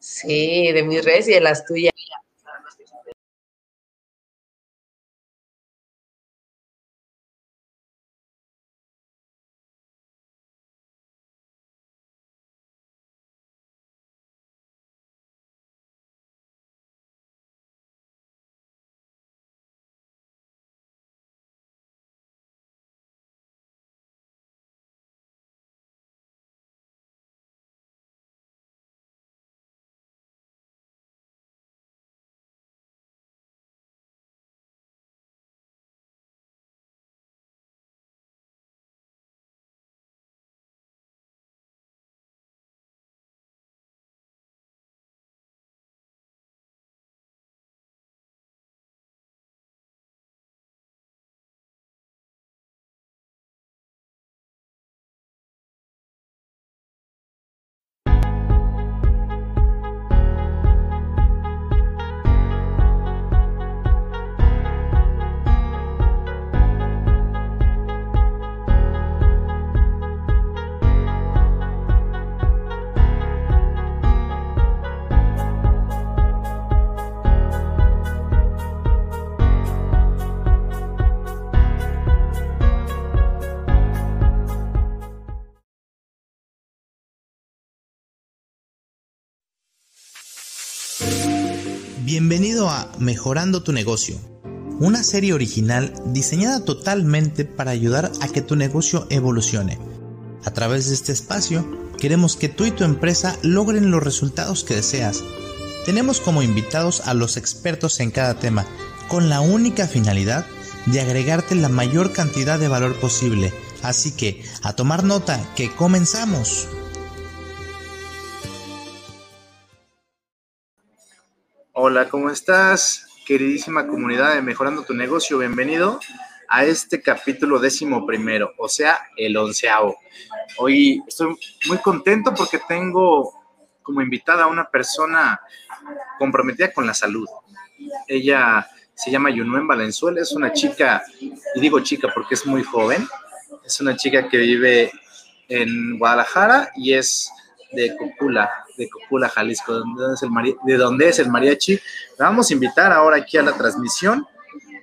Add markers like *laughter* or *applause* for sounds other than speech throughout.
Sí, de mis redes y de las tuyas. Bienvenido a Mejorando tu negocio, una serie original diseñada totalmente para ayudar a que tu negocio evolucione. A través de este espacio, queremos que tú y tu empresa logren los resultados que deseas. Tenemos como invitados a los expertos en cada tema, con la única finalidad de agregarte la mayor cantidad de valor posible. Así que, a tomar nota, que comenzamos. Hola, ¿cómo estás? Queridísima comunidad de Mejorando tu Negocio, bienvenido a este capítulo décimo primero, o sea, el onceavo. Hoy estoy muy contento porque tengo como invitada a una persona comprometida con la salud. Ella se llama Yunuen Valenzuela, es una chica, y digo chica porque es muy joven, es una chica que vive en Guadalajara y es de Cocula, de Cocula, Jalisco, de donde es el, mariachi. Vamos a invitar ahora aquí a la transmisión.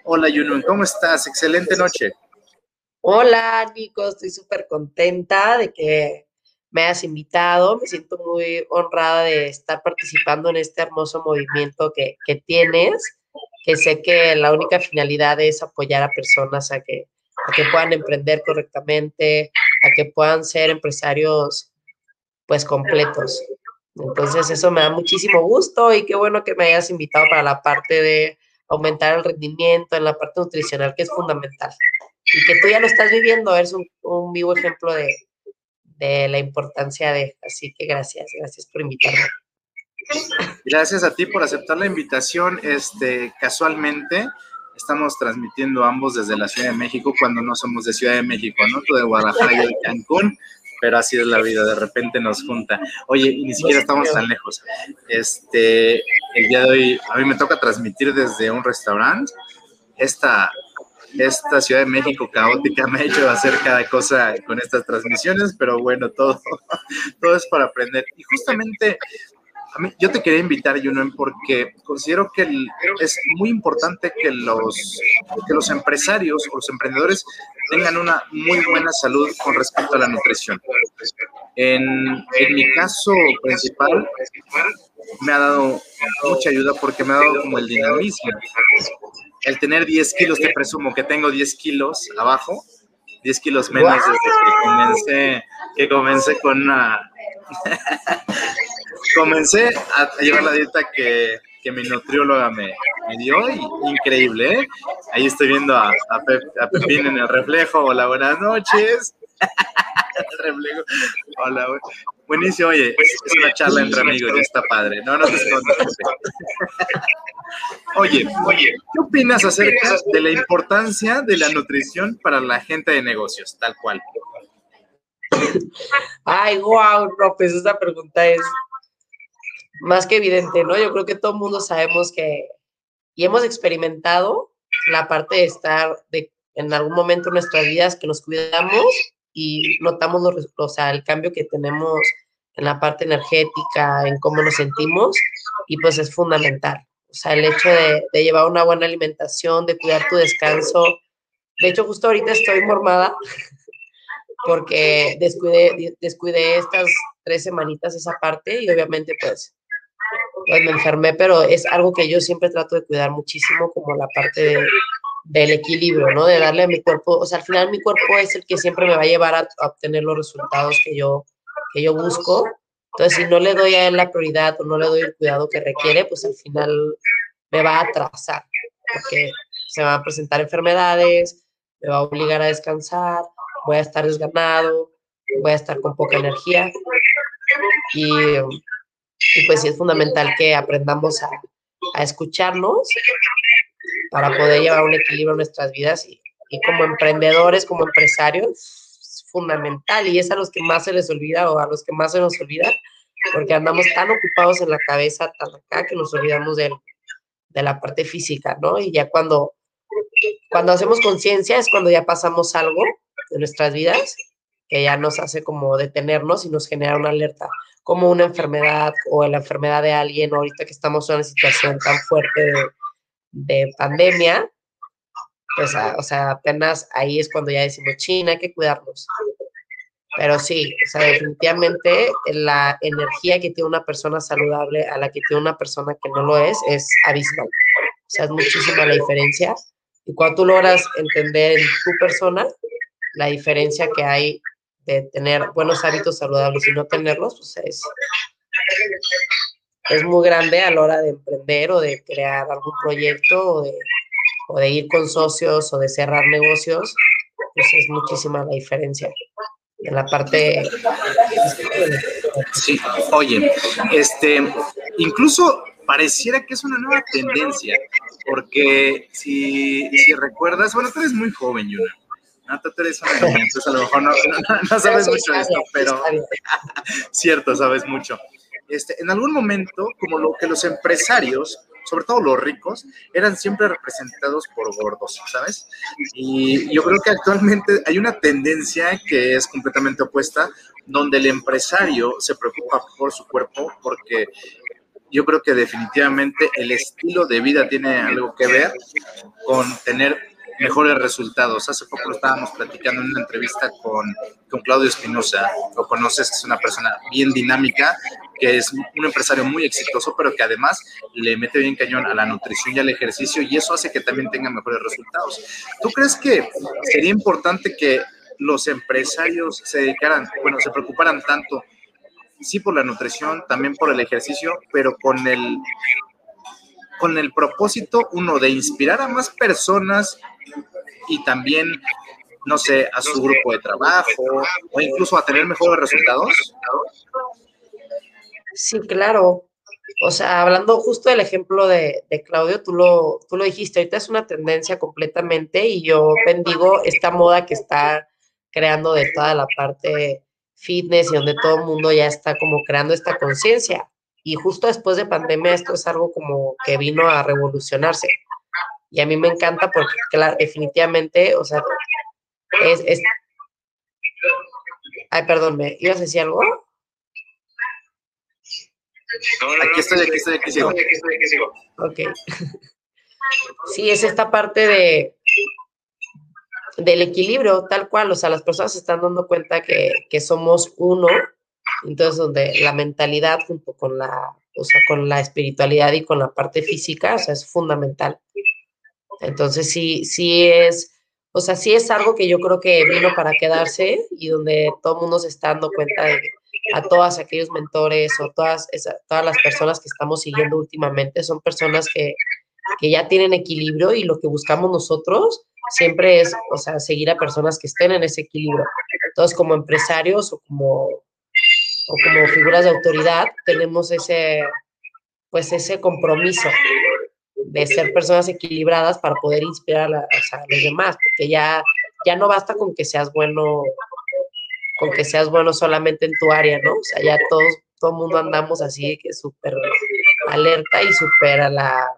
Hola, Yunun, ¿cómo estás? Excelente noche. Hola, Nico, estoy súper contenta de que me hayas invitado. Me siento muy honrada de estar participando en este hermoso movimiento que, que tienes, que sé que la única finalidad es apoyar a personas a que, a que puedan emprender correctamente, a que puedan ser empresarios pues completos. Entonces eso me da muchísimo gusto y qué bueno que me hayas invitado para la parte de aumentar el rendimiento, en la parte nutricional que es fundamental. Y que tú ya lo estás viviendo, eres un, vivo ejemplo de, de la importancia de. Así que gracias, gracias por invitarme. Gracias a ti por aceptar la invitación. Este, casualmente estamos transmitiendo ambos desde la Ciudad de México cuando no somos de Ciudad de México, ¿no? Tú de Guadalajara y de Cancún pero así es la vida, de repente nos junta. Oye, ni siquiera estamos tan lejos. Este, el día de hoy a mí me toca transmitir desde un restaurante. Esta, esta Ciudad de México caótica me ha hecho hacer cada cosa con estas transmisiones, pero bueno, todo, *laughs* todo es para aprender. Y justamente yo te quería invitar, Junen, porque considero que es muy importante que los, que los empresarios o los emprendedores tengan una muy buena salud con respecto a la nutrición. En, mi caso principal, me ha dado mucha ayuda porque me ha dado como el dinamismo. El tener 10 kilos, te presumo que tengo 10 kilos abajo, 10 kilos menos desde que comencé, que comencé con una... *laughs* comencé a llevar la dieta que, que mi nutrióloga me, dio y increíble, ¿eh? Ahí estoy viendo a, a, Pepín en el reflejo. Hola, buenas noches. *laughs* el reflejo. Hola, buenísimo. Oye, es, una charla entre amigos, ya está padre. No, no te escondas. oye, oye, ¿qué opinas acerca de la importancia de la nutrición para la gente de negocios, tal cual? Ay, wow, López, esa pregunta es más que evidente, ¿no? Yo creo que todo el mundo sabemos que, y hemos experimentado la parte de estar de, en algún momento en nuestras vidas que nos cuidamos y notamos los, o sea, el cambio que tenemos en la parte energética, en cómo nos sentimos, y pues es fundamental. O sea, el hecho de, de llevar una buena alimentación, de cuidar tu descanso. De hecho, justo ahorita estoy mormada *laughs* porque descuidé, descuidé estas tres semanitas esa parte y obviamente pues, me enfermé, pero es algo que yo siempre trato de cuidar muchísimo como la parte del equilibrio, ¿no? De darle a mi cuerpo, o sea, al final mi cuerpo es el que siempre me va a llevar a, obtener los resultados que yo, que yo busco. Entonces, si no le doy a él la prioridad o no le doy el cuidado que requiere, pues al final me va a atrasar, porque se van a presentar enfermedades, me va a obligar a descansar, voy a estar desganado, voy a estar con poca energía. Y, pues sí es fundamental que aprendamos a, a, escucharnos para poder llevar un equilibrio en nuestras vidas y, y como emprendedores, como empresarios, es fundamental y es a los que más se les olvida o a los que más se nos olvida porque andamos tan ocupados en la cabeza, tan acá, que nos olvidamos de, de la parte física, ¿no? Y ya cuando, cuando hacemos conciencia es cuando ya pasamos algo de nuestras vidas que ya nos hace como detenernos y nos genera una alerta, como una enfermedad o la enfermedad de alguien, ahorita que estamos en una situación tan fuerte de, pandemia, pues, o sea, apenas ahí es cuando ya decimos, China, hay que cuidarnos. Pero sí, o sea, definitivamente la energía que tiene una persona saludable a la que tiene una persona que no lo es, es abismal. O sea, es muchísima la diferencia. Y cuando tú logras entender en tu persona, la diferencia que hay de tener buenos hábitos saludables y no tenerlos, pues es, es muy grande a la hora de emprender o de crear algún proyecto o de, ir con socios o de cerrar negocios, pues es muchísima la diferencia en la parte sí oye este incluso pareciera que es una nueva tendencia porque si, si recuerdas bueno tú eres muy joven Yuna no, tú eres entonces a lo mejor no, no, sabes mucho de esto, pero *laughs* cierto, sabes mucho. Este, en algún momento, como lo que los empresarios, sobre todo los ricos, eran siempre representados por gordos, ¿sabes? Y yo creo que actualmente hay una tendencia que es completamente opuesta, donde el empresario se preocupa por su cuerpo porque yo creo que definitivamente el estilo de vida tiene algo que ver con tener mejores resultados. Hace poco lo estábamos platicando en una entrevista con, con Claudio Espinosa, lo conoces, es una persona bien dinámica, que es un empresario muy exitoso, pero que además le mete bien cañón a la nutrición y al ejercicio y eso hace que también tenga mejores resultados. ¿Tú crees que sería importante que los empresarios se dedicaran, bueno, se preocuparan tanto, sí por la nutrición, también por el ejercicio, pero con el con el propósito, uno, de inspirar a más personas y también, no sé, a su grupo de trabajo o incluso a tener mejores resultados? Sí, claro. O sea, hablando justo del ejemplo de, Claudio, tú lo, tú lo dijiste, ahorita es una tendencia completamente y yo bendigo esta moda que está creando de toda la parte fitness y donde todo el mundo ya está como creando esta conciencia. Y justo después de pandemia esto es algo como que vino a revolucionarse. Y a mí me encanta porque, claro, definitivamente, o sea, es, es... Ay, perdón, ¿me ibas a decir algo? aquí estoy, aquí estoy, aquí sigo. Ok. *laughs* Sí, es esta parte de del equilibrio, tal cual, o sea, las personas se están dando cuenta que, que somos uno, entonces donde la mentalidad junto con la, o sea, con la espiritualidad y con la parte física, o sea, es fundamental. Entonces sí, sí es, o sea, sí es algo que yo creo que vino para quedarse y donde todo el mundo se está dando cuenta de a todos aquellos mentores o todas, todas las personas que estamos siguiendo últimamente son personas que, que ya tienen equilibrio y lo que buscamos nosotros siempre es, o sea, seguir a personas que estén en ese equilibrio. Entonces, como empresarios o como, o como figuras de autoridad, tenemos ese, pues ese compromiso de ser personas equilibradas para poder inspirar a, los demás, porque ya, ya no basta con que seas bueno, con que seas bueno solamente en tu área, ¿no? O sea, ya todos, todo el mundo andamos así que súper alerta y súper a la,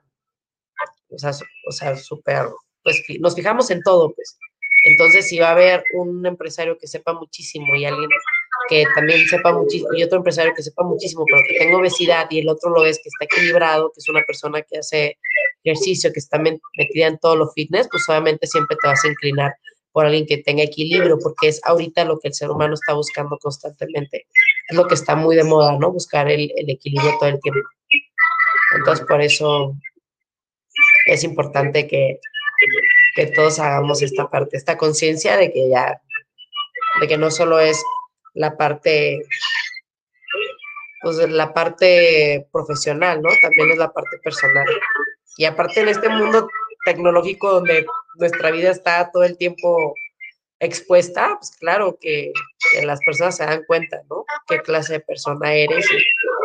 o sea, o sea, súper, pues nos fijamos en todo, pues. Entonces, si va a haber un empresario que sepa muchísimo y alguien que también sepa muchísimo, y otro empresario que sepa muchísimo, pero que tenga obesidad y el otro lo ves que está equilibrado, que es una persona que hace ejercicio, que está metida en todo lo fitness, pues obviamente siempre te vas a inclinar por alguien que tenga equilibrio, porque es ahorita lo que el ser humano está buscando constantemente. Es lo que está muy de moda, ¿no? Buscar el, el equilibrio todo el tiempo. Entonces, por eso es importante que, que todos hagamos esta parte, esta conciencia de que ya, de que no solo es la parte, pues la parte profesional, ¿no? También es la parte personal. Y aparte en este mundo tecnológico donde nuestra vida está todo el tiempo expuesta, pues claro que, las personas se dan cuenta, ¿no? Qué clase de persona eres.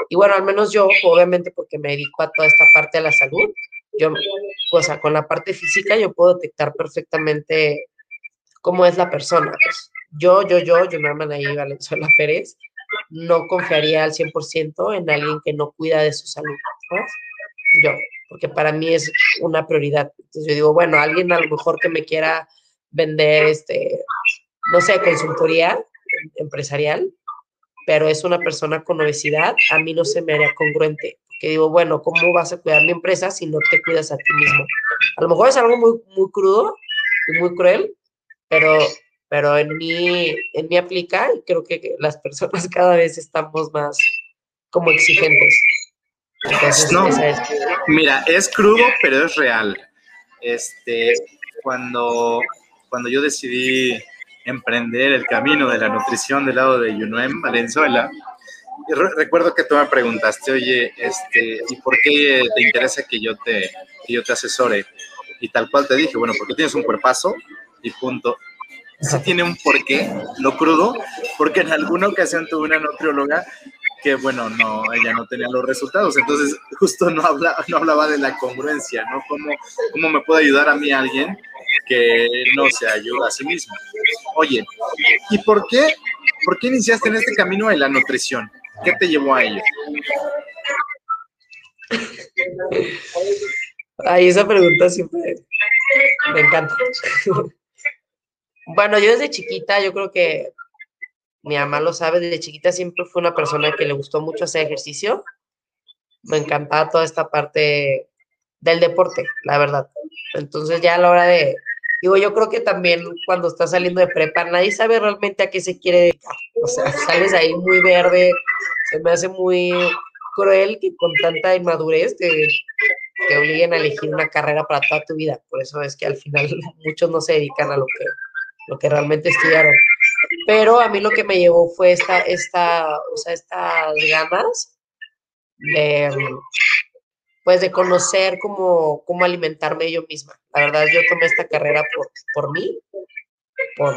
Y, bueno, al menos yo, obviamente porque me dedico a toda esta parte de la salud, yo, o sea, con la parte física yo puedo detectar perfectamente cómo es la persona. Pues yo, yo, yo, yo me llaman ahí Valenzuela Pérez, no confiaría al 100% en alguien que no cuida de su salud, ¿sabes? Yo, porque para mí es una prioridad. Entonces yo digo, bueno, alguien a lo mejor que me quiera vender, este, no sé, consultoría empresarial, pero es una persona con obesidad, a mí no se me haría congruente. Porque digo, bueno, ¿cómo vas a cuidar mi empresa si no te cuidas a ti mismo? A lo mejor es algo muy, muy crudo y muy cruel, pero pero en mí, en mí aplica y creo que las personas *laughs* cada vez estamos más como exigentes. No, mira, es crudo, pero es real. Este, cuando, cuando yo decidí emprender el camino de la nutrición del lado de Yunuem, Valenzuela, recuerdo que tú me preguntaste, oye, este, ¿y por qué te interesa que yo te, que yo te asesore? Y tal cual te dije, bueno, porque tienes un cuerpazo y punto sí tiene un porqué, lo crudo, porque en alguna ocasión tuve una nutrióloga que, bueno, no, ella no tenía los resultados, entonces justo no, habla, no hablaba de la congruencia, ¿no? ¿Cómo, ¿Cómo me puede ayudar a mí alguien que no se ayuda a sí mismo? Oye, ¿y por qué, por qué iniciaste en este camino de la nutrición? ¿Qué te llevó a ello? Ay, esa pregunta siempre me encanta. *laughs* Bueno, yo desde chiquita, yo creo que mi mamá lo sabe, desde chiquita siempre fue una persona que le gustó mucho hacer ejercicio. Me encantaba toda esta parte del deporte, la verdad. Entonces ya a la hora de, digo, yo creo que también cuando estás saliendo de prepa, nadie sabe realmente a qué se quiere dedicar. O sea, sales ahí muy verde, se me hace muy cruel que con tanta inmadurez te, te obliguen a elegir una carrera para toda tu vida. Por eso es que al final *laughs* muchos no se dedican a lo que lo que realmente estudiaron. Pero a mí lo que me llevó fue esta, esta, o sea, estas ganas de, pues de conocer cómo, cómo alimentarme yo misma. La verdad, yo tomé esta carrera por, por mí, por,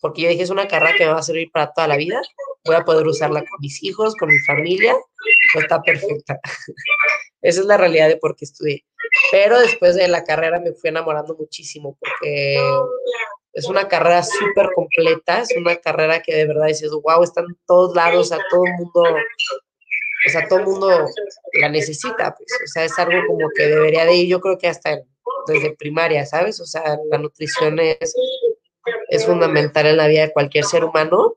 porque yo dije, es una carrera que me va a servir para toda la vida, voy a poder usarla con mis hijos, con mi familia, pues está perfecta. *laughs* Esa es la realidad de por qué estudié. Pero después de la carrera me fui enamorando muchísimo porque es una carrera súper completa, es una carrera que de verdad dices, wow, están todos lados, a todo el mundo, o sea, todo el mundo la necesita, pues, o sea, es algo como que debería de ir, yo creo que hasta desde primaria, ¿sabes? O sea, la nutrición es, es fundamental en la vida de cualquier ser humano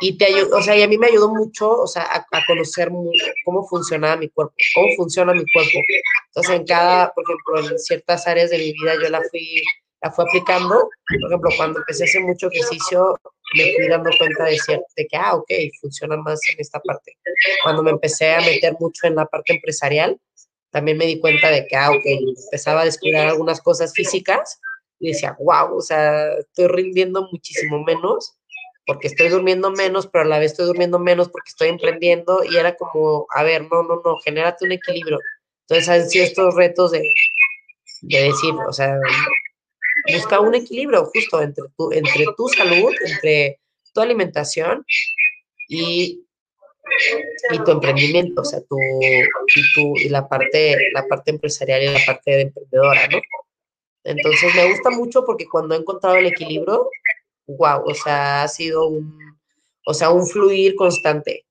y te ayuda, o sea, y a mí me ayudó mucho, o sea, a, a, conocer cómo funcionaba mi cuerpo, cómo funciona mi cuerpo. Entonces, en cada, por ejemplo, en ciertas áreas de mi vida yo la fui la fue aplicando. Por ejemplo, cuando empecé a hacer mucho ejercicio, me fui dando cuenta de, de que, ah, ok, funciona más en esta parte. Cuando me empecé a meter mucho en la parte empresarial, también me di cuenta de que, ah, ok, empezaba a descuidar algunas cosas físicas y decía, wow, o sea, estoy rindiendo muchísimo menos porque estoy durmiendo menos, pero a la vez estoy durmiendo menos porque estoy emprendiendo y era como, a ver, no, no, no, genérate un equilibrio. Entonces, han sido estos retos de, de decir, o sea, busca un equilibrio justo entre tu, entre tu salud, entre tu alimentación y, y tu emprendimiento, o sea, tu, y, tu, y la, parte, la parte empresarial y la parte de emprendedora, ¿no? Entonces me gusta mucho porque cuando he encontrado el equilibrio, wow, o sea, ha sido un, o sea, un fluir constante.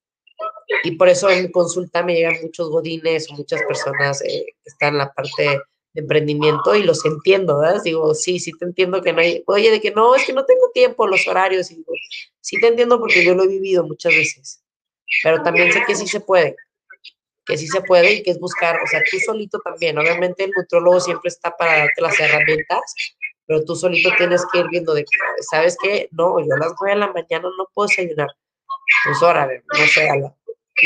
Y por eso en consulta me llegan muchos godines muchas personas eh, que están en la parte emprendimiento y los entiendo, ¿verdad? Digo, sí, sí te entiendo que no hay, oye, de que no, es que no tengo tiempo, los horarios, y digo, sí te entiendo porque yo lo he vivido muchas veces, pero también sé que sí se puede, que sí se puede y que es buscar, o sea, tú solito también, obviamente el nutrólogo siempre está para darte las herramientas, pero tú solito tienes que ir viendo de que, ¿sabes qué? No, yo a las nueve de la mañana no puedo desayunar, pues órale, no sé, a la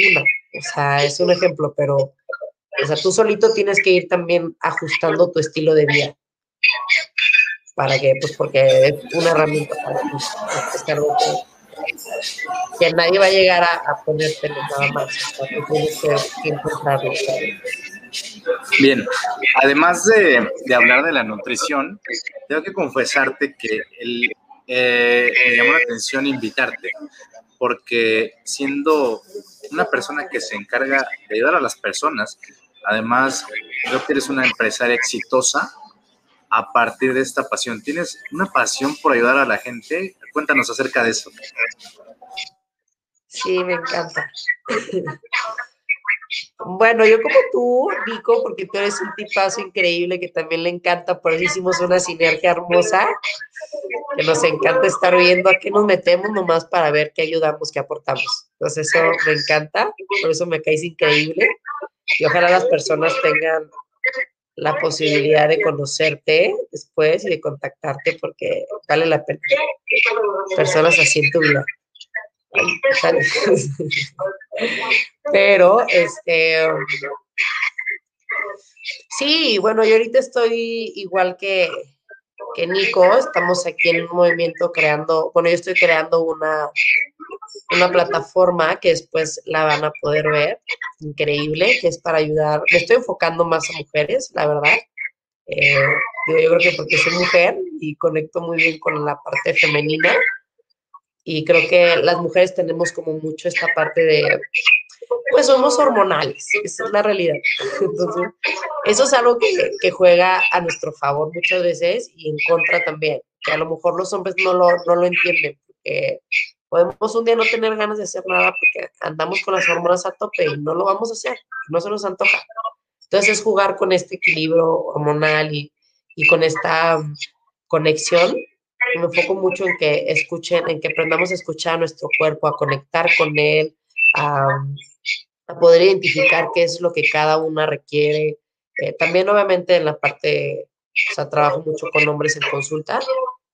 una, o sea, es un ejemplo, pero, o sea, tú solito tienes que ir también ajustando tu estilo de vida. ¿Para que Pues porque es una herramienta para estar que nadie va a llegar a, a ponértelo nada más. O sea, tienes que, encontrarlo. Bien, además de, de, hablar de la nutrición, tengo que confesarte que eh, me llamó la atención invitarte, porque siendo una persona que se encarga de ayudar a las personas, además creo que eres una empresaria exitosa a partir de esta pasión. ¿Tienes una pasión por ayudar a la gente? Cuéntanos acerca de eso. Sí, me encanta. Bueno, yo como tú, Nico, porque tú eres un tipazo increíble que también le encanta, por eso hicimos una sinergia hermosa, que nos encanta estar viendo a qué nos metemos nomás para ver qué ayudamos, qué aportamos. Entonces eso me encanta, por eso me caes increíble y ojalá las personas tengan la posibilidad de conocerte después y de contactarte porque vale la pena. Personas así en tu vida. *laughs* Pero, este, sí, bueno, yo ahorita estoy igual que, que Nico, estamos aquí en un movimiento creando, bueno, yo estoy creando una, una plataforma que después la van a poder ver, increíble, que es para ayudar, me estoy enfocando más a mujeres, la verdad. Eh, yo creo que porque soy mujer y conecto muy bien con la parte femenina, y creo que las mujeres tenemos como mucho esta parte de, pues somos hormonales, esa es la realidad. *laughs* Entonces, eso es algo que, que, juega a nuestro favor muchas veces y en contra también, que a lo mejor los hombres no lo, no lo entienden, porque podemos un día no tener ganas de hacer nada porque andamos con las hormonas a tope y no lo vamos a hacer, no se nos antoja. Entonces es jugar con este equilibrio hormonal y, y con esta um, conexión me enfoco mucho en que escuchen, en que aprendamos a escuchar a nuestro cuerpo, a conectar con él, a, poder identificar qué es lo que cada una requiere. Eh, también obviamente en la parte, o sea, trabajo mucho con hombres en consulta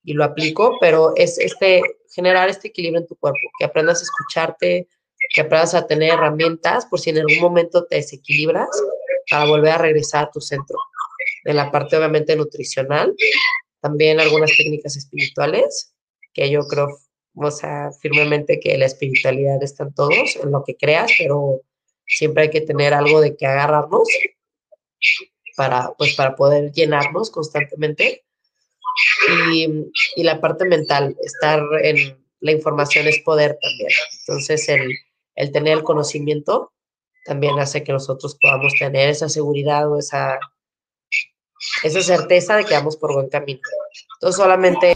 y lo aplico, pero es este, generar este equilibrio en tu cuerpo, que aprendas a escucharte, que aprendas a tener herramientas por si en algún momento te desequilibras para volver a regresar a tu centro. En la parte obviamente nutricional, también algunas técnicas espirituales, que yo creo, o sea, firmemente que la espiritualidad está en todos, en lo que creas, pero siempre hay que tener algo de que agarrarnos para, pues, para poder llenarnos constantemente. Y, y la parte mental, estar en la información es poder también. Entonces, el, el tener el conocimiento también hace que nosotros podamos tener esa seguridad o esa esa certeza de que vamos por buen camino. Entonces solamente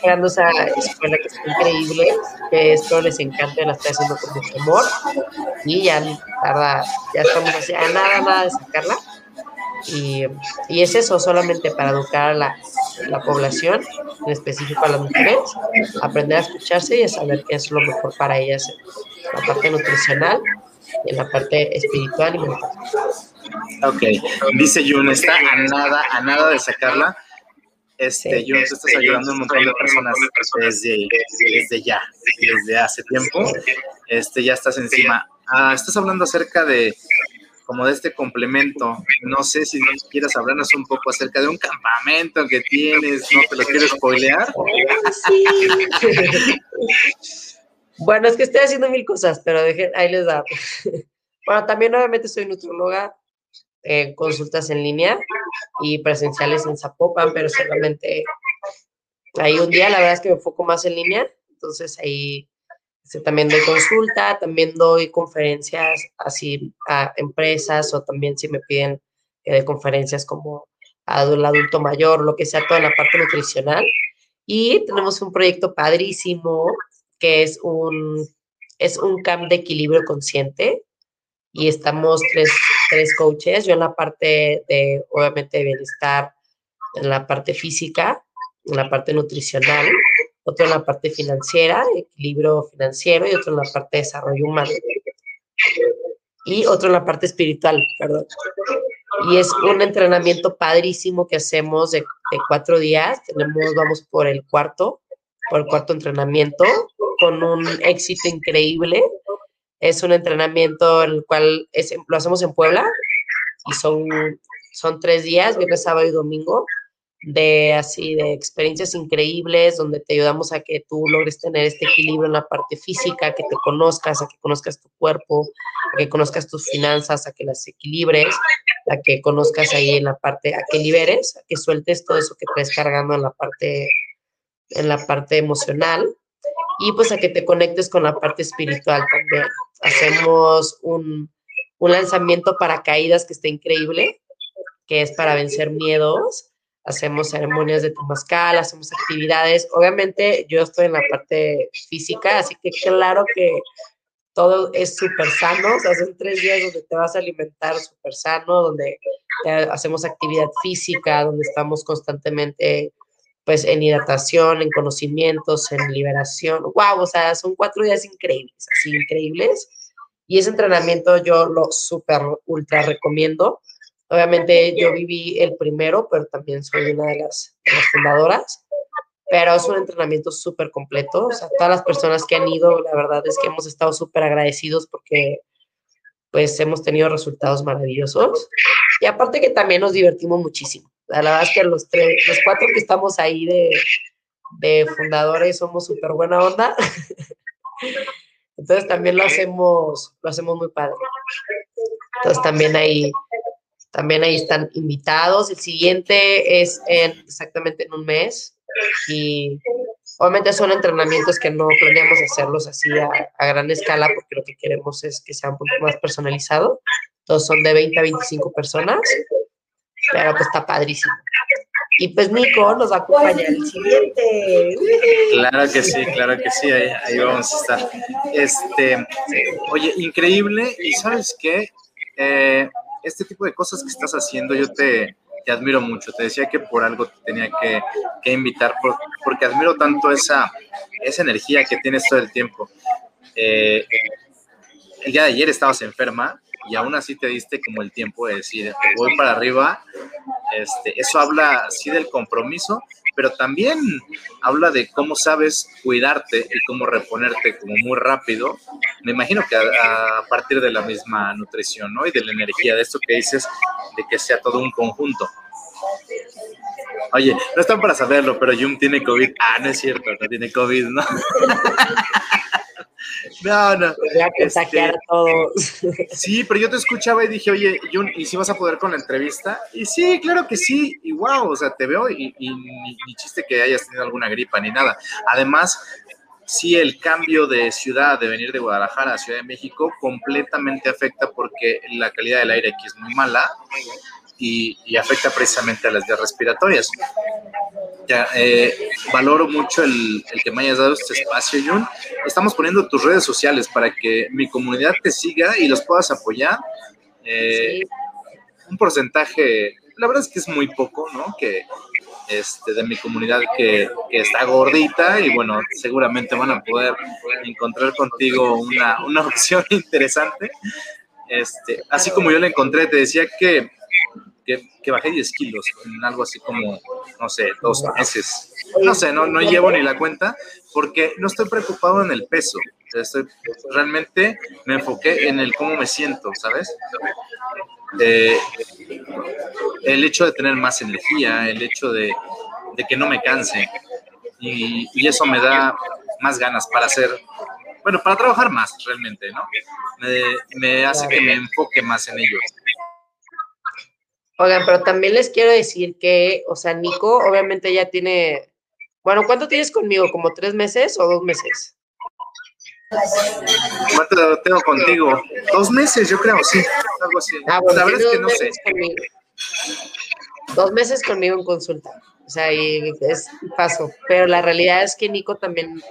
creando esa escuela que es increíble, que esto les encanta, la estoy haciendo con mucho amor y ya, tarda, ya estamos así, a nada, nada de sacarla. Y, y, es eso, solamente para educar a la, la, población, en específico a las mujeres, aprender a escucharse y a saber qué es lo mejor para ellas, la parte nutricional y en la parte espiritual y mental. Ok, dice Jun, está a nada, a nada de sacarla. Este, Jun, tú estás ayudando a un montón de personas desde, desde ya, desde hace tiempo. Este, ya estás encima. Ah, estás hablando acerca de como de este complemento. No sé si quieras hablarnos un poco acerca de un campamento que tienes, no te lo quiero spoilear. Sí. bueno, es que estoy haciendo mil cosas, pero dejen, ahí les da. Bueno, también obviamente soy nutróloga, eh, consultas en línea y presenciales en Zapopan, pero solamente hay un día, la verdad es que me enfoco más en línea, entonces ahí este, también doy consulta, también doy conferencias así a empresas o también si me piden dé conferencias como al adulto mayor, lo que sea, toda la parte nutricional. Y tenemos un proyecto padrísimo que es un, es un camp de equilibrio consciente y estamos tres, tres coaches, yo en la parte de, obviamente, de bienestar, en la parte física, en la parte nutricional, otro en la parte financiera, equilibrio financiero y otro en la parte de desarrollo humano. Y otro en la parte espiritual, perdón. Y es un entrenamiento padrísimo que hacemos de, de cuatro días. Tenemos, vamos por el cuarto, por el cuarto entrenamiento, con un éxito increíble. Es un entrenamiento en el cual lo hacemos en Puebla y son, son tres días, viernes, sábado y domingo de así de experiencias increíbles donde te ayudamos a que tú logres tener este equilibrio en la parte física, que te conozcas, a que conozcas tu cuerpo, a que conozcas tus finanzas, a que las equilibres, a que conozcas ahí en la parte, a que liberes, a que sueltes todo eso que traes cargando en la parte en la parte emocional y pues a que te conectes con la parte espiritual también. Hacemos un, un lanzamiento para caídas que está increíble, que es para vencer miedos hacemos ceremonias de temazcal, hacemos actividades. Obviamente yo estoy en la parte física, así que claro que todo es súper sano, o sea, tres días donde te vas a alimentar súper sano, donde hacemos actividad física, donde estamos constantemente pues en hidratación, en conocimientos, en liberación. ¡Wow! O sea, son cuatro días increíbles, así increíbles. Y ese entrenamiento yo lo súper, ultra recomiendo Obviamente yo viví el primero, pero también soy una de las, fundadoras. Pero es un entrenamiento súper completo. O sea, todas las personas que han ido, la verdad es que hemos estado súper agradecidos porque pues hemos tenido resultados maravillosos. Y aparte que también nos divertimos muchísimo. La verdad es que los, tres, los cuatro que estamos ahí de, de fundadores somos súper buena onda. Entonces también lo hacemos, lo hacemos muy padre. Entonces también ahí también ahí están invitados. El siguiente es en, exactamente en un mes y obviamente son entrenamientos que no planeamos hacerlos así a, gran escala porque lo que queremos es que sea un poco más personalizado. Todos son de 20 a 25 personas, pero pues está padrísimo. Y pues Nico nos va a acompañar el siguiente. Claro que sí, claro que sí, ahí, ahí vamos a estar. Este, oye, increíble, y sabes qué, eh, este tipo de cosas que estás haciendo, yo te, te admiro mucho. Te decía que por algo te tenía que, que invitar, porque admiro tanto esa, esa energía que tienes todo el tiempo. Eh, el día de ayer estabas enferma y aún así te diste como el tiempo de decir, voy para arriba. Este, eso habla sí del compromiso, pero también habla de cómo sabes cuidarte y cómo reponerte como muy rápido. Me imagino que a, partir de la misma nutrición, ¿no? Y de la energía, de esto que dices, de que sea todo un conjunto. Oye, no están para saberlo, pero Jung tiene COVID. Ah, no es cierto, no tiene COVID, ¿no? *laughs* No, no. Este, a todos. *laughs* Sí, pero yo te escuchaba y dije, oye, Jun, ¿y si vas a poder con la entrevista? Y sí, claro que sí. Y wow, o sea, te veo y, ni, chiste que hayas tenido alguna gripa ni nada. Además, sí, el cambio de ciudad, de venir de Guadalajara a Ciudad de México, completamente afecta porque la calidad del aire aquí es muy mala y, afecta precisamente a las vías respiratorias. Ya, eh, valoro mucho el, que me hayas dado este espacio, Jun. Estamos poniendo tus redes sociales para que mi comunidad te siga y los puedas apoyar. Eh, un porcentaje, la verdad es que es muy poco, ¿no? Que este, de mi comunidad que, que, está gordita y bueno, seguramente van a poder encontrar contigo una, una *laughs* opción interesante. Este, así como yo la encontré, te decía que que, bajé 10 kilos en algo así como, no sé, dos meses. No sé, no, no llevo ni la cuenta porque no estoy preocupado en el peso. Estoy, realmente me enfoqué en el cómo me siento, ¿sabes? Eh, el hecho de tener más energía, el hecho de, de que no me canse y, y, eso me da más ganas para hacer, bueno, para trabajar más realmente, ¿no? Me, me hace que me enfoque más en ello. Oigan, pero también les quiero decir que, o sea, Nico obviamente ya tiene, bueno, ¿cuánto tienes conmigo? ¿Como tres meses o dos meses? ¿Cuánto tengo contigo? Dos meses, yo creo, sí, algo así. Ah, bueno, la verdad es que no sé. Dos meses conmigo en consulta, o sea, y es paso, pero la realidad es que Nico también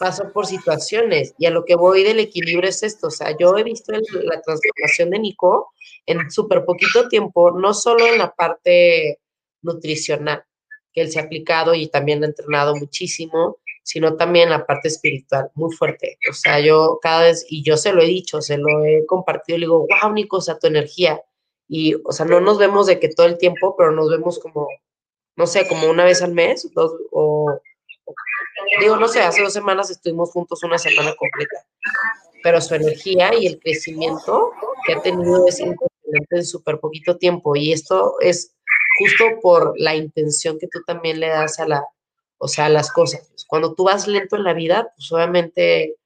paso por situaciones y a lo que voy del equilibrio es esto, o sea, yo he visto la transformación de Nico en súper poquito tiempo, no solo en la parte nutricional, que él se ha aplicado y también ha entrenado muchísimo, sino también la parte espiritual, muy fuerte. O sea, yo cada vez, y yo se lo he dicho, se lo he compartido, le digo, wow, Nico, o sea, tu energía. Y, o sea, no nos vemos de que todo el tiempo, pero nos vemos como, no sé, como una vez al mes, dos, o, digo, no sé, hace dos semanas estuvimos juntos una semana completa. Pero su energía y el crecimiento que ha tenido es en súper poquito tiempo. Y esto es justo por la intención que tú también le das a la, o sea, a las cosas. Cuando tú vas lento en la vida, pues obviamente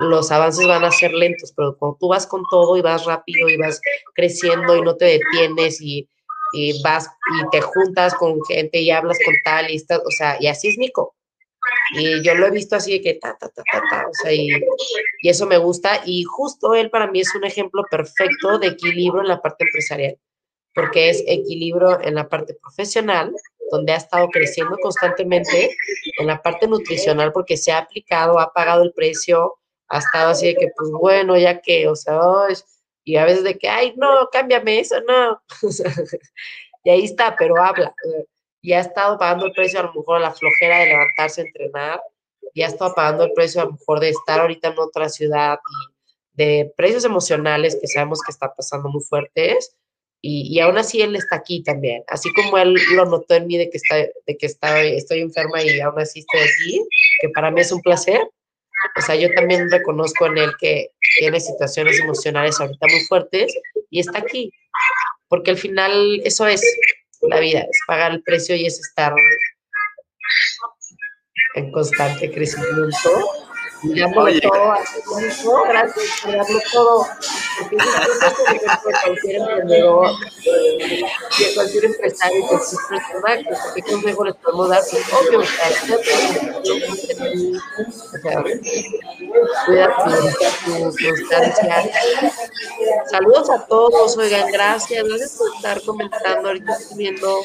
los avances van a ser lentos, pero cuando tú vas con todo y vas rápido y vas creciendo y no te detienes y, y vas y te juntas con gente y hablas con tal y estás, o sea, y así es Nico. Y yo lo he visto así de que ta, ta, ta, ta, ta, o sea, y, y eso me gusta. Y justo él para mí es un ejemplo perfecto de equilibrio en la parte empresarial porque es equilibrio en la parte profesional, donde ha estado creciendo constantemente, en la parte nutricional, porque se ha aplicado, ha pagado el precio, ha estado así de que, pues bueno, ya que, o sea, y a veces de que, ay, no, cámbiame eso, no. *laughs* y ahí está, pero habla. Y ha estado pagando el precio a lo mejor a la flojera de levantarse a entrenar, y ha estado pagando el precio a lo mejor de estar ahorita en otra ciudad y de precios emocionales que sabemos que están pasando muy fuertes y, aún así él está aquí también. Así como él lo notó en mí de que, está, de que está, estoy enferma y aún así estoy aquí, que para mí es un placer. O sea, yo también reconozco en él que tiene situaciones emocionales ahorita muy fuertes y está aquí. Porque al final eso es la vida, es pagar el precio y es estar en constante crecimiento Oye. todo mismo, gracias por darlo todo. Porque es que cualquier emprendedor, de cualquier empresario que existe en ¿qué consejo les podemos dar? Pues obvio, o sea, cuida tu, constancia. Saludos a todos, oigan, gracias, gracias por estar comentando, ahorita estoy viendo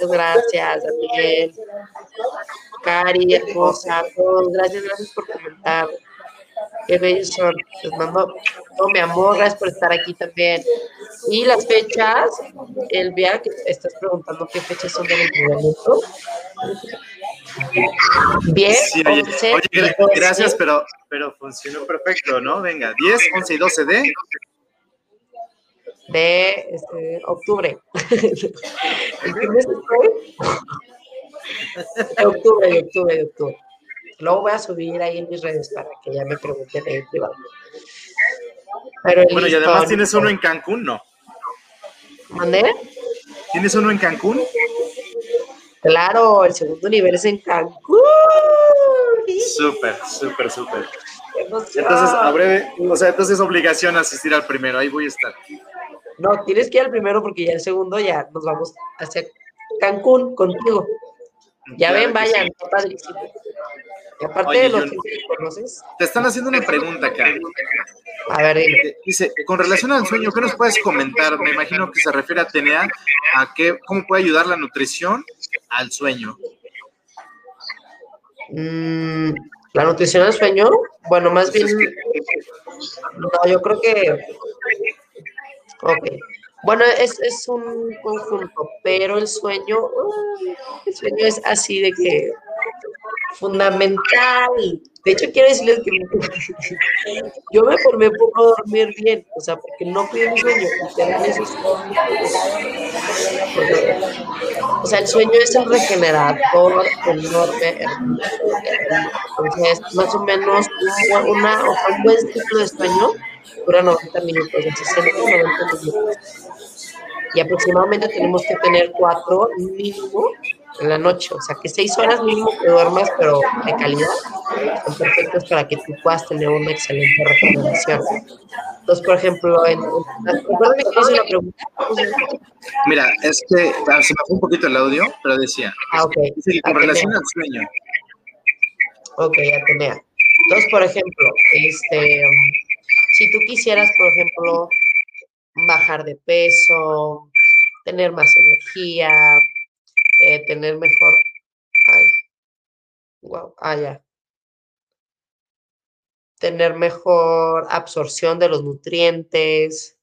gracias, Daniel. Cari, hermosa, todos, gracias, gracias por comentar. Qué bellos son. Les mando todo mi amor, gracias por estar aquí también. Y las fechas, el viaje, estás preguntando qué fechas son del entrenamiento. Bien, sí, oye, oye, gracias, pero, pero funcionó perfecto, ¿no? Venga, 10, 11 y 12 de de este, octubre. *laughs* ¿El qué mes De octubre, de octubre, de octubre. Luego voy a subir ahí en mis redes para que ya me pregunten ahí privado. Pero bueno, y además tienes uno en Cancún, ¿no? ¿Mandé? ¿Tienes uno en Cancún? Claro, el segundo nivel es en Cancún. Súper, súper, súper. Entonces, a breve, o sea, entonces es obligación asistir al primero, ahí voy a estar. No, tienes que ir al primero porque ya el segundo ya nos vamos hacia Cancún contigo. Ya ven, vayan, padrísimo. Y aparte de los que conoces. Te están haciendo una pregunta acá. A ver, dime. Dice, con relación al sueño, ¿qué nos puedes comentar? Me imagino que se refiere a TNA, a qué, cómo puede ayudar la nutrición al sueño. Mm, la nutrición al sueño, bueno, más bien, no, yo creo que Ok. Bueno, es, es un conjunto, pero el sueño, el sueño es así de que fundamental. De hecho, quiero decirles que *laughs* yo me formé por no dormir bien, o sea, porque no cuidé mi sueño. O sea, el sueño es el regenerador enorme. Entonces, más o menos, una, un buen ciclo de sueño dura 90 minutos, de 60 90 minutos. Y aproximadamente tenemos que tener cuatro mínimo en la noche, o sea que seis horas mínimo que duermas, pero de calidad, son perfectos para que tú puedas tener una excelente recuperación. Entonces, por ejemplo, en, pregunta. Mira, es que se me fue un poquito el audio, pero decía, ah, okay. dice que con relación al sueño. Ok, Atenea. Entonces, por ejemplo, este, si tú quisieras, por ejemplo, bajar de peso, tener más energía, eh, tener mejor, Wow, ah, ya. Tener mejor absorción de los nutrientes.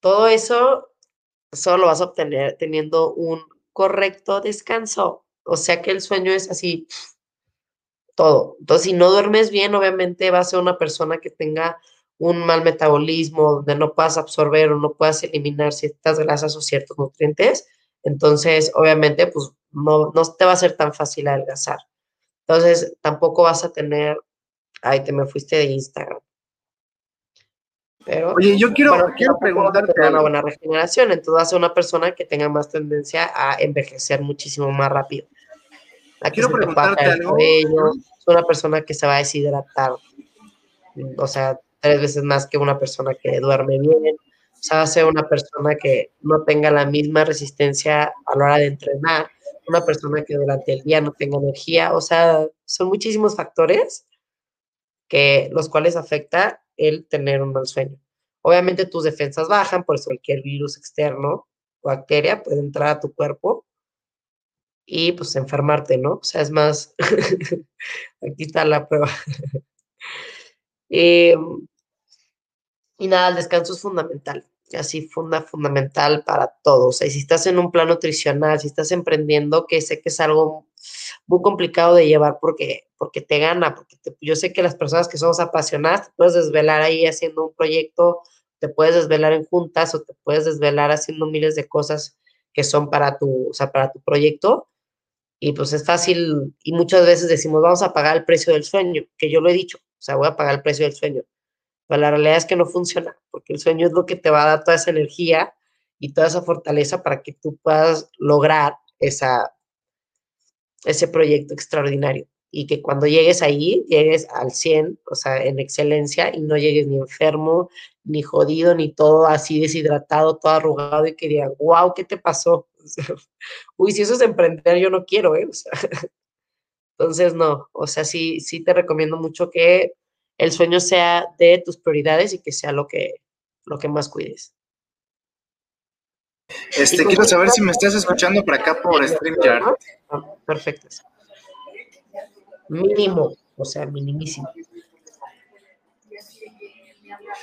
Todo eso solo lo vas a obtener teniendo un correcto descanso. O sea que el sueño es así, todo. Entonces, si no duermes bien, obviamente vas a ser una persona que tenga un mal metabolismo, donde no puedas absorber o no puedas eliminar ciertas grasas o ciertos nutrientes. Entonces, obviamente, pues no, no te va a ser tan fácil adelgazar. Entonces, tampoco vas a tener, ay, te me fuiste de Instagram. Pero, Oye, yo quiero, quiero preguntarte. Una buena regeneración, entonces ser una persona que tenga más tendencia a envejecer muchísimo más rápido. quiero preguntarte algo. es una persona que se va a deshidratar. O sea, tres veces más que una persona que duerme bien. O sea, va a ser una persona que no tenga la misma resistencia a la hora de entrenar, una persona que durante el día no tenga energía. O sea, son muchísimos factores que los cuales afecta el tener un mal sueño. Obviamente tus defensas bajan, por eso cualquier virus externo, bacteria, puede entrar a tu cuerpo y pues enfermarte, ¿no? O sea, es más, *laughs* aquí está la prueba. *laughs* Em, y nada, el descanso es fundamental, así funda fundamental para todos. O sea, si estás en un plan nutricional, si estás emprendiendo, que sé que es algo muy complicado de llevar porque, porque te gana, porque yo sé que las personas que somos apasionadas, te puedes desvelar ahí haciendo un proyecto, te puedes desvelar en juntas o te puedes desvelar haciendo miles de cosas que son para tu, o sea, para tu proyecto. Y pues es fácil, y muchas veces decimos, vamos a pagar el precio del sueño, que yo lo he dicho, o sea, voy a pagar el precio del sueño. Pero la realidad es que no funciona, porque el sueño es lo que te va a dar toda esa energía y toda esa fortaleza para que tú puedas lograr esa, ese proyecto extraordinario y que cuando llegues ahí, llegues al 100, o sea, en excelencia y no llegues ni enfermo, ni jodido, ni todo así deshidratado, todo arrugado y que digan, wow, ¿qué te pasó? *laughs* Uy, si eso es emprender, yo no quiero, ¿eh? *laughs* entonces, no, o sea, sí, sí te recomiendo mucho que el sueño sea de tus prioridades y que sea lo que, lo que más cuides. Este, quiero saber si me estás escuchando por acá por StreamYard. Ah, perfecto. Mínimo, o sea, minimísimo.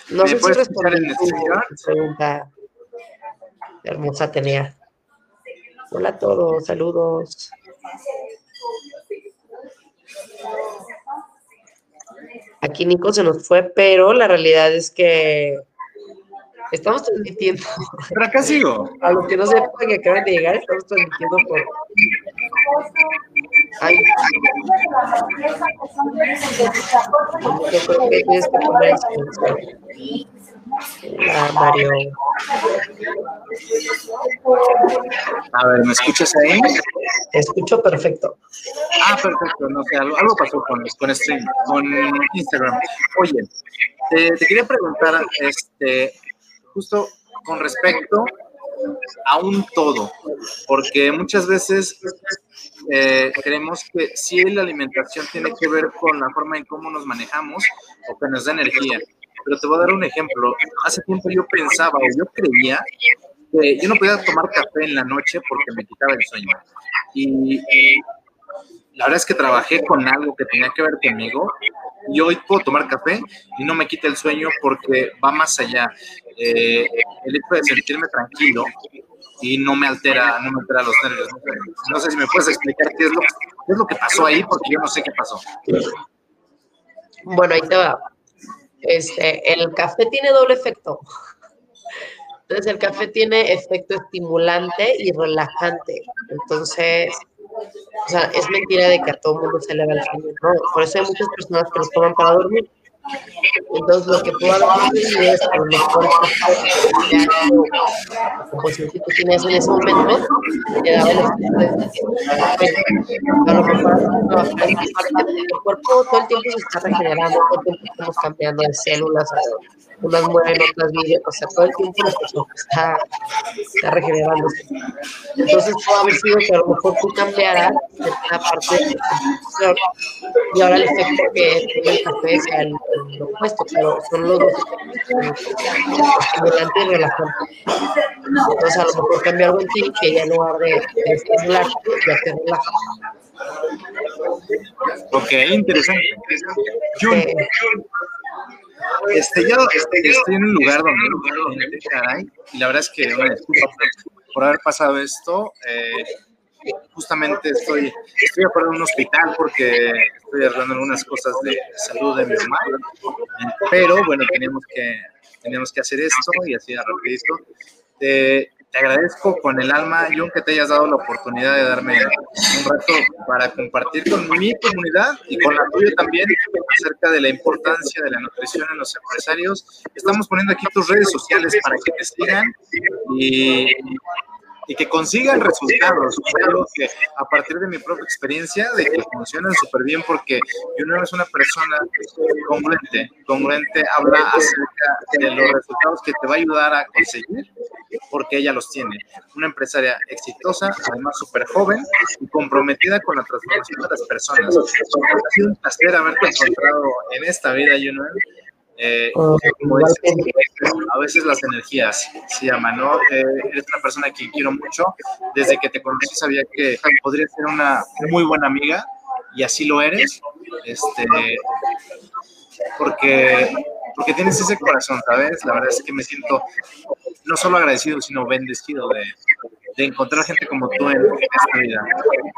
No sé si responder en pregunta hermosa tenía. Hola a todos, saludos. Aquí Nico se nos fue, pero la realidad es que Estamos transmitiendo. Pero acá sigo. A los que no sepan que acaban de llegar, estamos transmitiendo por. Ay. Yo creo que tienes que poner Mario. A ver, ¿me escuchas ahí? Te escucho perfecto. Ah, perfecto. No sé, algo, algo pasó con, con, stream, con Instagram. Oye, te, te quería preguntar, este, justo con respecto a un todo, porque muchas veces eh, creemos que si la alimentación tiene que ver con la forma en cómo nos manejamos o que nos da energía. Pero te voy a dar un ejemplo. Hace tiempo yo pensaba o yo creía que yo no podía tomar café en la noche porque me quitaba el sueño. Y la verdad es que trabajé con algo que tenía que ver conmigo y hoy puedo tomar café y no me quita el sueño porque va más allá. Eh, el hecho de sentirme tranquilo y no me altera, no me altera los nervios. No sé, si me puedes explicar qué es, lo, qué es lo que pasó ahí, porque yo no sé qué pasó. Bueno, ahí te va. Este, el café tiene doble efecto. Entonces, el café tiene efecto estimulante y relajante. Entonces, o sea, es mentira de que a todo mundo se le va el sueño, ¿no? Por eso hay muchas personas que los toman para dormir. Entonces, lo que puedo decir es a lo mejor la composición que tú tienes en ese momento el a cuerpo todo el tiempo se está regenerando, todo el tiempo estamos cambiando de células, unas mueven, otras viven, o sea, todo el tiempo el está, está regenerando. Entonces, puede haber sido que a lo mejor tú cambiaras esta parte de y ahora el efecto que tiene el café sea el lo opuesto, pero son los dos estimulante y relajante. Entonces a lo mejor cambia algo en ti que ya en lugar de, de estimular, ya te relaja. Ok, interesante. Jun, este, yo estoy en un lugar donde, caray, y la verdad es que una disculpa por haber pasado esto. Eh, justamente estoy, estoy afuera de un hospital porque estoy arreglando algunas cosas de salud de mi mamá, pero bueno, teníamos que, teníamos que hacer esto y así rapidito. Eh, te agradezco con el alma, John, que te hayas dado la oportunidad de darme un rato para compartir con mi comunidad y con la tuya también acerca de la importancia de la nutrición en los empresarios. Estamos poniendo aquí tus redes sociales para que te sigan y y que consigan resultados. Creo que a partir de mi propia experiencia, de que funcionan súper bien, porque no es una persona congruente, congruente, habla acerca de los resultados que te va a ayudar a conseguir, porque ella los tiene. Una empresaria exitosa, además súper joven y comprometida con la transformación de las personas. Ha sido un placer haberte encontrado en esta vida, Juno eh, oh, a veces las energías se llaman, ¿no? Eh, eres una persona que quiero mucho. Desde que te conocí sabía que podría ser una muy buena amiga y así lo eres. Este, porque, porque tienes ese corazón, ¿sabes? La verdad es que me siento no solo agradecido, sino bendecido de, encontrar gente como tú en, esta vida.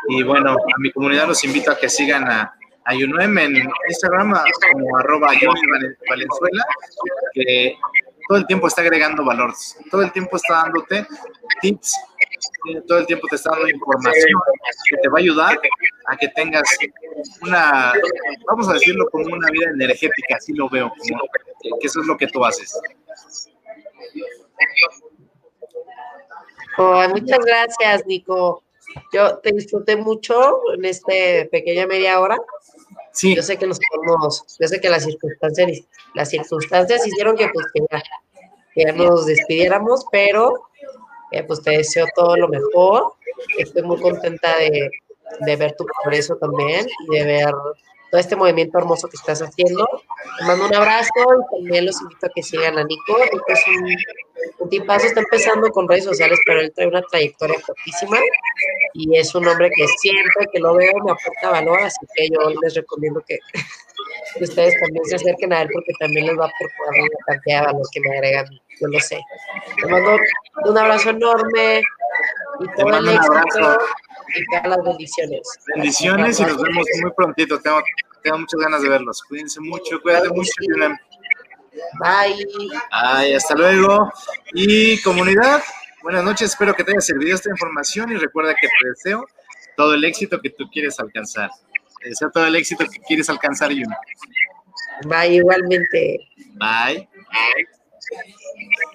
Y bueno, a mi comunidad los invito a que sigan a a UNM en Instagram como arroba Valenzuela, que todo el tiempo está agregando valor, todo el tiempo está dándote tips, todo el tiempo te está dando información que te va a ayudar a que tengas una, vamos a decirlo como una vida energética, así lo veo, como que eso es lo que tú haces. muchas gracias, Nico. Yo te disfruté mucho en esta pequeña media hora. Yo sé que nos podemos, yo sé que las circunstancias, las circunstancias hicieron que pues ya, nos despidiéramos, pero eh, pues te deseo todo lo mejor. Estoy muy contenta de, de ver tu progreso también y de ver todo este movimiento hermoso que estás haciendo. Te mando un abrazo y también los invito a que sigan a Nico. Nico es un, un tipazo, está empezando con redes sociales, pero él trae una trayectoria fortísima y es un hombre que siempre que lo veo me aporta valor, así que yo les recomiendo que, *laughs* ustedes también se acerquen a él porque también les va a aportar una cantidad de valor que me agregan, yo lo sé. Te mando un abrazo enorme y todo el éxito y todas las bendiciones. Bendiciones y nos vemos muy prontito. Tengo, tengo muchas ganas de verlos. Cuídense mucho, cuídate mucho. Bye. Ay, hasta luego. Y comunidad, buenas noches. Espero que te haya servido esta información y recuerda que te deseo todo el éxito que tú quieres alcanzar. Te deseo todo el éxito que quieres alcanzar, Yuna. Bye, igualmente. Bye. Bye.